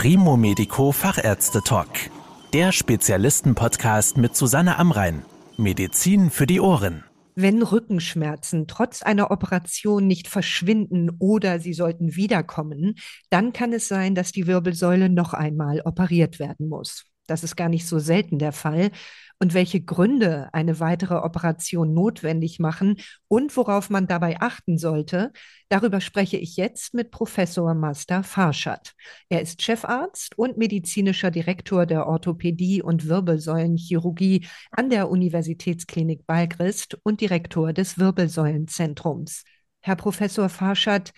Primo Medico Fachärzte Talk. Der Spezialisten-Podcast mit Susanne Amrein. Medizin für die Ohren. Wenn Rückenschmerzen trotz einer Operation nicht verschwinden oder sie sollten wiederkommen, dann kann es sein, dass die Wirbelsäule noch einmal operiert werden muss. Das ist gar nicht so selten der Fall und welche Gründe eine weitere Operation notwendig machen und worauf man dabei achten sollte, darüber spreche ich jetzt mit Professor Master Farschat. Er ist Chefarzt und medizinischer Direktor der Orthopädie und Wirbelsäulenchirurgie an der Universitätsklinik Balgrist und Direktor des Wirbelsäulenzentrums. Herr Professor Farschat,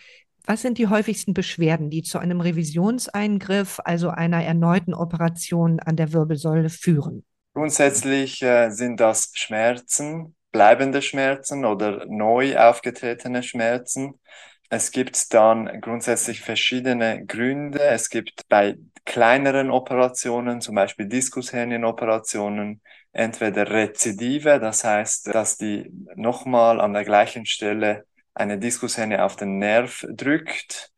was sind die häufigsten Beschwerden, die zu einem Revisionseingriff, also einer erneuten Operation an der Wirbelsäule führen? Grundsätzlich äh, sind das Schmerzen, bleibende Schmerzen oder neu aufgetretene Schmerzen. Es gibt dann grundsätzlich verschiedene Gründe. Es gibt bei kleineren Operationen, zum Beispiel Diskushernienoperationen, entweder Rezidive, das heißt, dass die nochmal an der gleichen Stelle eine Diskushernie auf den Nerv drückt,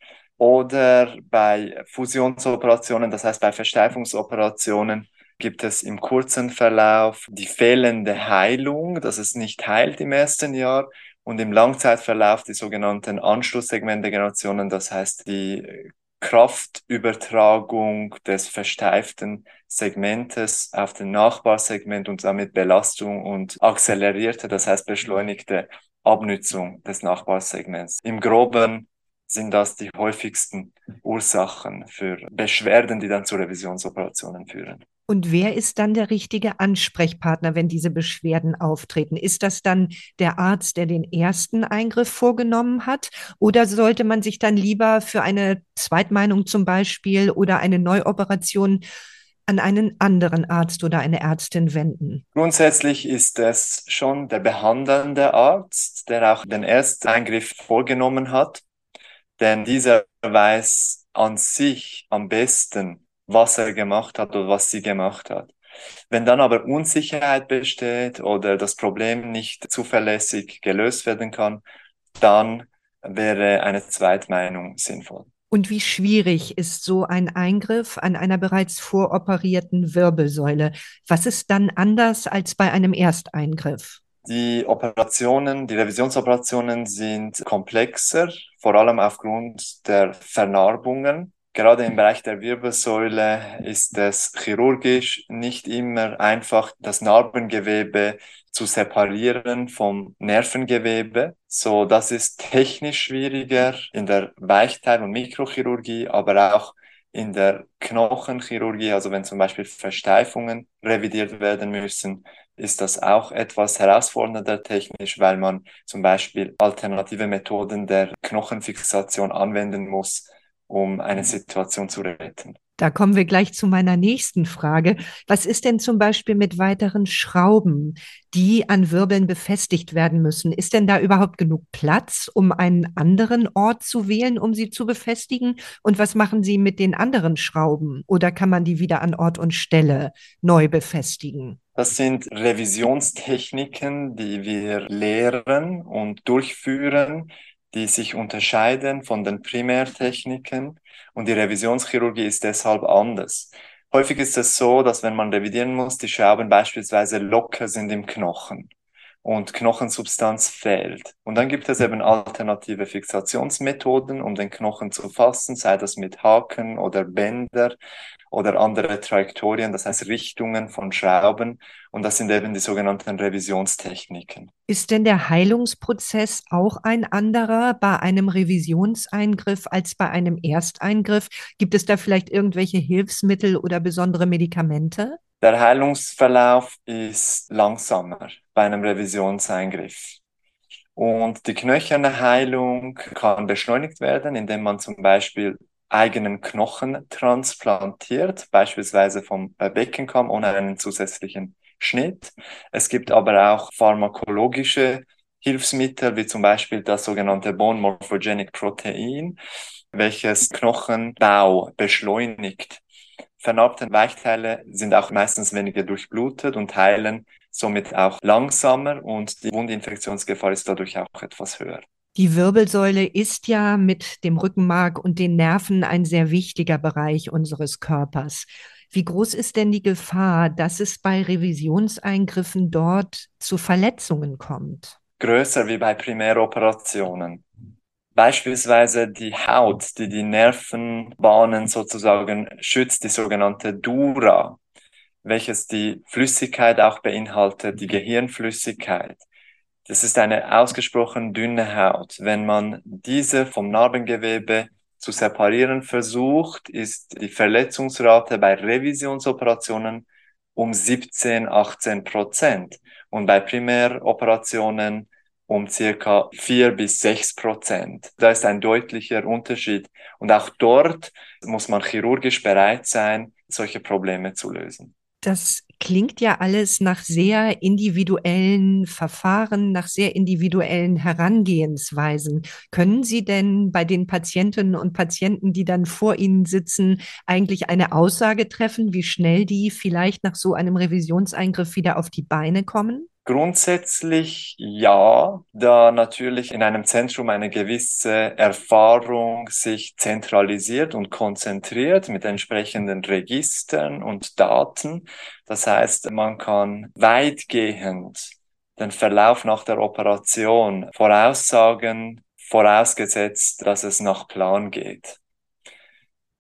oder bei Fusionsoperationen, das heißt bei Versteifungsoperationen, gibt es im kurzen Verlauf die fehlende Heilung, dass es nicht heilt im ersten Jahr und im Langzeitverlauf die sogenannten Anschlusssegmentdegenerationen, das heißt die Kraftübertragung des versteiften Segmentes auf den Nachbarsegment und damit Belastung und akzelerierte, das heißt beschleunigte Abnützung des Nachbarsegments. Im groben sind das die häufigsten Ursachen für Beschwerden, die dann zu Revisionsoperationen führen. Und wer ist dann der richtige Ansprechpartner, wenn diese Beschwerden auftreten? Ist das dann der Arzt, der den ersten Eingriff vorgenommen hat? Oder sollte man sich dann lieber für eine Zweitmeinung zum Beispiel oder eine Neuoperation an einen anderen Arzt oder eine Ärztin wenden? Grundsätzlich ist es schon der behandelnde Arzt, der auch den Ersteingriff vorgenommen hat, denn dieser weiß an sich am besten, was er gemacht hat oder was sie gemacht hat. Wenn dann aber Unsicherheit besteht oder das Problem nicht zuverlässig gelöst werden kann, dann wäre eine Zweitmeinung sinnvoll. Und wie schwierig ist so ein Eingriff an einer bereits voroperierten Wirbelsäule? Was ist dann anders als bei einem Ersteingriff? Die Operationen, die Revisionsoperationen sind komplexer, vor allem aufgrund der Vernarbungen. Gerade im Bereich der Wirbelsäule ist es chirurgisch nicht immer einfach, das Narbengewebe zu separieren vom Nervengewebe. So, das ist technisch schwieriger in der Weichteil- und Mikrochirurgie, aber auch in der Knochenchirurgie, also wenn zum Beispiel Versteifungen revidiert werden müssen, ist das auch etwas herausfordernder technisch, weil man zum Beispiel alternative Methoden der Knochenfixation anwenden muss, um eine Situation zu retten. Da kommen wir gleich zu meiner nächsten Frage. Was ist denn zum Beispiel mit weiteren Schrauben, die an Wirbeln befestigt werden müssen? Ist denn da überhaupt genug Platz, um einen anderen Ort zu wählen, um sie zu befestigen? Und was machen Sie mit den anderen Schrauben? Oder kann man die wieder an Ort und Stelle neu befestigen? Das sind Revisionstechniken, die wir lehren und durchführen, die sich unterscheiden von den Primärtechniken und die Revisionschirurgie ist deshalb anders. Häufig ist es so, dass wenn man revidieren muss, die Schrauben beispielsweise locker sind im Knochen und Knochensubstanz fehlt. Und dann gibt es eben alternative Fixationsmethoden, um den Knochen zu fassen, sei das mit Haken oder Bänder oder andere Trajektorien, das heißt Richtungen von Schrauben. Und das sind eben die sogenannten Revisionstechniken. Ist denn der Heilungsprozess auch ein anderer bei einem Revisionseingriff als bei einem Ersteingriff? Gibt es da vielleicht irgendwelche Hilfsmittel oder besondere Medikamente? Der Heilungsverlauf ist langsamer bei einem Revisionseingriff. Und die knöcherne Heilung kann beschleunigt werden, indem man zum Beispiel eigenen Knochen transplantiert, beispielsweise vom Beckenkamm ohne einen zusätzlichen Schnitt. Es gibt aber auch pharmakologische Hilfsmittel, wie zum Beispiel das sogenannte Bone Morphogenic Protein, welches Knochenbau beschleunigt. Vernarbte Weichteile sind auch meistens weniger durchblutet und heilen somit auch langsamer und die Wundinfektionsgefahr ist dadurch auch etwas höher. Die Wirbelsäule ist ja mit dem Rückenmark und den Nerven ein sehr wichtiger Bereich unseres Körpers. Wie groß ist denn die Gefahr, dass es bei Revisionseingriffen dort zu Verletzungen kommt? Größer wie bei Primäroperationen. Beispielsweise die Haut, die die Nervenbahnen sozusagen schützt, die sogenannte Dura, welches die Flüssigkeit auch beinhaltet, die Gehirnflüssigkeit. Das ist eine ausgesprochen dünne Haut. Wenn man diese vom Narbengewebe zu separieren versucht, ist die Verletzungsrate bei Revisionsoperationen um 17, 18 Prozent und bei Primäroperationen um circa 4 bis 6 Prozent. Da ist ein deutlicher Unterschied. Und auch dort muss man chirurgisch bereit sein, solche Probleme zu lösen. Das klingt ja alles nach sehr individuellen Verfahren, nach sehr individuellen Herangehensweisen. Können Sie denn bei den Patientinnen und Patienten, die dann vor Ihnen sitzen, eigentlich eine Aussage treffen, wie schnell die vielleicht nach so einem Revisionseingriff wieder auf die Beine kommen? Grundsätzlich ja, da natürlich in einem Zentrum eine gewisse Erfahrung sich zentralisiert und konzentriert mit entsprechenden Registern und Daten. Das heißt, man kann weitgehend den Verlauf nach der Operation voraussagen, vorausgesetzt, dass es nach Plan geht.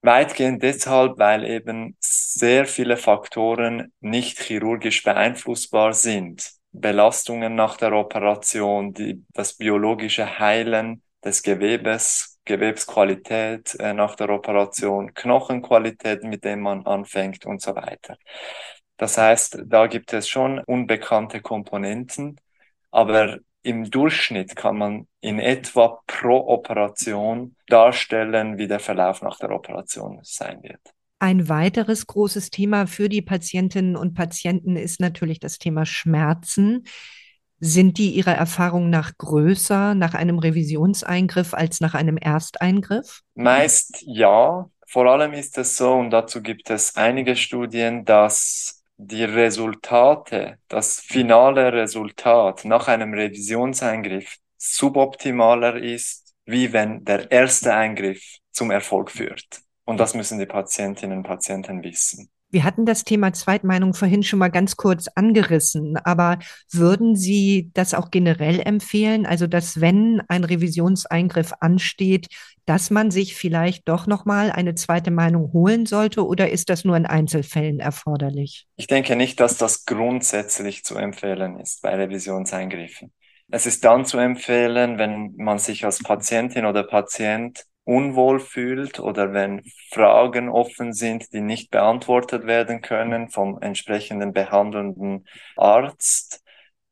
Weitgehend deshalb, weil eben sehr viele Faktoren nicht chirurgisch beeinflussbar sind. Belastungen nach der Operation, die, das biologische Heilen des Gewebes, Gewebsqualität äh, nach der Operation, Knochenqualität, mit dem man anfängt und so weiter. Das heißt, da gibt es schon unbekannte Komponenten, aber im Durchschnitt kann man in etwa pro Operation darstellen, wie der Verlauf nach der Operation sein wird. Ein weiteres großes Thema für die Patientinnen und Patienten ist natürlich das Thema Schmerzen. Sind die Ihrer Erfahrung nach größer nach einem Revisionseingriff als nach einem Ersteingriff? Meist ja. Vor allem ist es so, und dazu gibt es einige Studien, dass die Resultate, das finale Resultat nach einem Revisionseingriff suboptimaler ist, wie wenn der erste Eingriff zum Erfolg führt. Und das müssen die Patientinnen und Patienten wissen. Wir hatten das Thema Zweitmeinung vorhin schon mal ganz kurz angerissen, aber würden Sie das auch generell empfehlen? Also, dass wenn ein Revisionseingriff ansteht, dass man sich vielleicht doch noch mal eine zweite Meinung holen sollte oder ist das nur in Einzelfällen erforderlich? Ich denke nicht, dass das grundsätzlich zu empfehlen ist bei Revisionseingriffen. Es ist dann zu empfehlen, wenn man sich als Patientin oder Patient unwohl fühlt oder wenn Fragen offen sind, die nicht beantwortet werden können vom entsprechenden behandelnden Arzt,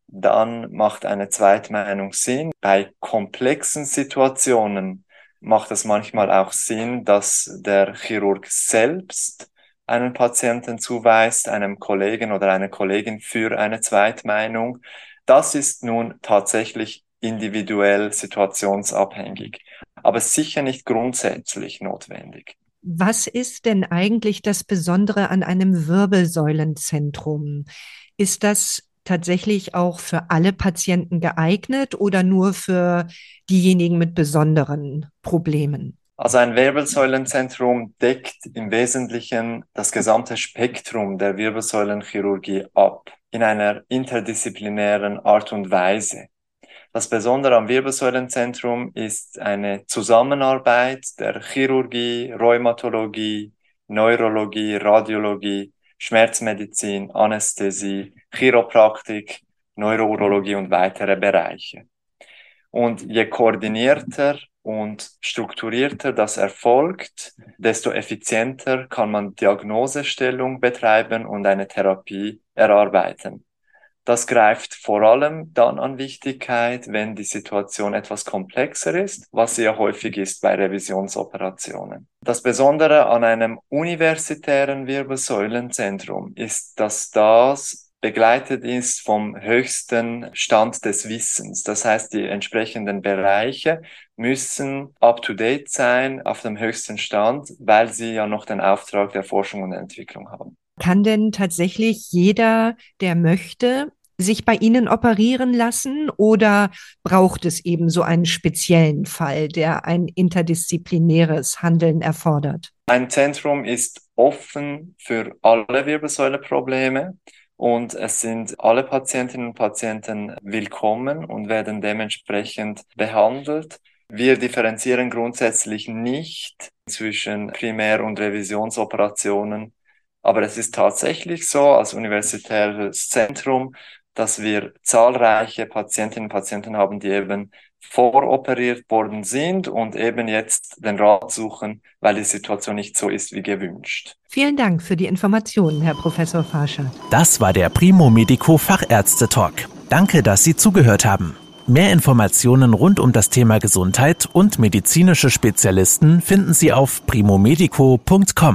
dann macht eine Zweitmeinung Sinn. Bei komplexen Situationen macht es manchmal auch Sinn, dass der Chirurg selbst einen Patienten zuweist, einem Kollegen oder einer Kollegin für eine Zweitmeinung. Das ist nun tatsächlich individuell situationsabhängig aber sicher nicht grundsätzlich notwendig. Was ist denn eigentlich das Besondere an einem Wirbelsäulenzentrum? Ist das tatsächlich auch für alle Patienten geeignet oder nur für diejenigen mit besonderen Problemen? Also ein Wirbelsäulenzentrum deckt im Wesentlichen das gesamte Spektrum der Wirbelsäulenchirurgie ab in einer interdisziplinären Art und Weise. Das Besondere am Wirbelsäulenzentrum ist eine Zusammenarbeit der Chirurgie, Rheumatologie, Neurologie, Radiologie, Schmerzmedizin, Anästhesie, Chiropraktik, Neurourologie und weitere Bereiche. Und je koordinierter und strukturierter das erfolgt, desto effizienter kann man Diagnosestellung betreiben und eine Therapie erarbeiten. Das greift vor allem dann an Wichtigkeit, wenn die Situation etwas komplexer ist, was sehr häufig ist bei Revisionsoperationen. Das Besondere an einem universitären Wirbelsäulenzentrum ist, dass das begleitet ist vom höchsten Stand des Wissens. Das heißt, die entsprechenden Bereiche müssen up-to-date sein, auf dem höchsten Stand, weil sie ja noch den Auftrag der Forschung und Entwicklung haben. Kann denn tatsächlich jeder, der möchte, sich bei Ihnen operieren lassen oder braucht es eben so einen speziellen Fall, der ein interdisziplinäres Handeln erfordert? Ein Zentrum ist offen für alle Wirbelsäuleprobleme und es sind alle Patientinnen und Patienten willkommen und werden dementsprechend behandelt. Wir differenzieren grundsätzlich nicht zwischen Primär- und Revisionsoperationen, aber es ist tatsächlich so, als universitäres Zentrum dass wir zahlreiche Patientinnen und Patienten haben, die eben voroperiert worden sind und eben jetzt den Rat suchen, weil die Situation nicht so ist wie gewünscht. Vielen Dank für die Informationen, Herr Professor Farscher. Das war der Primo Medico Fachärzte Talk. Danke, dass Sie zugehört haben. Mehr Informationen rund um das Thema Gesundheit und medizinische Spezialisten finden Sie auf primomedico.com.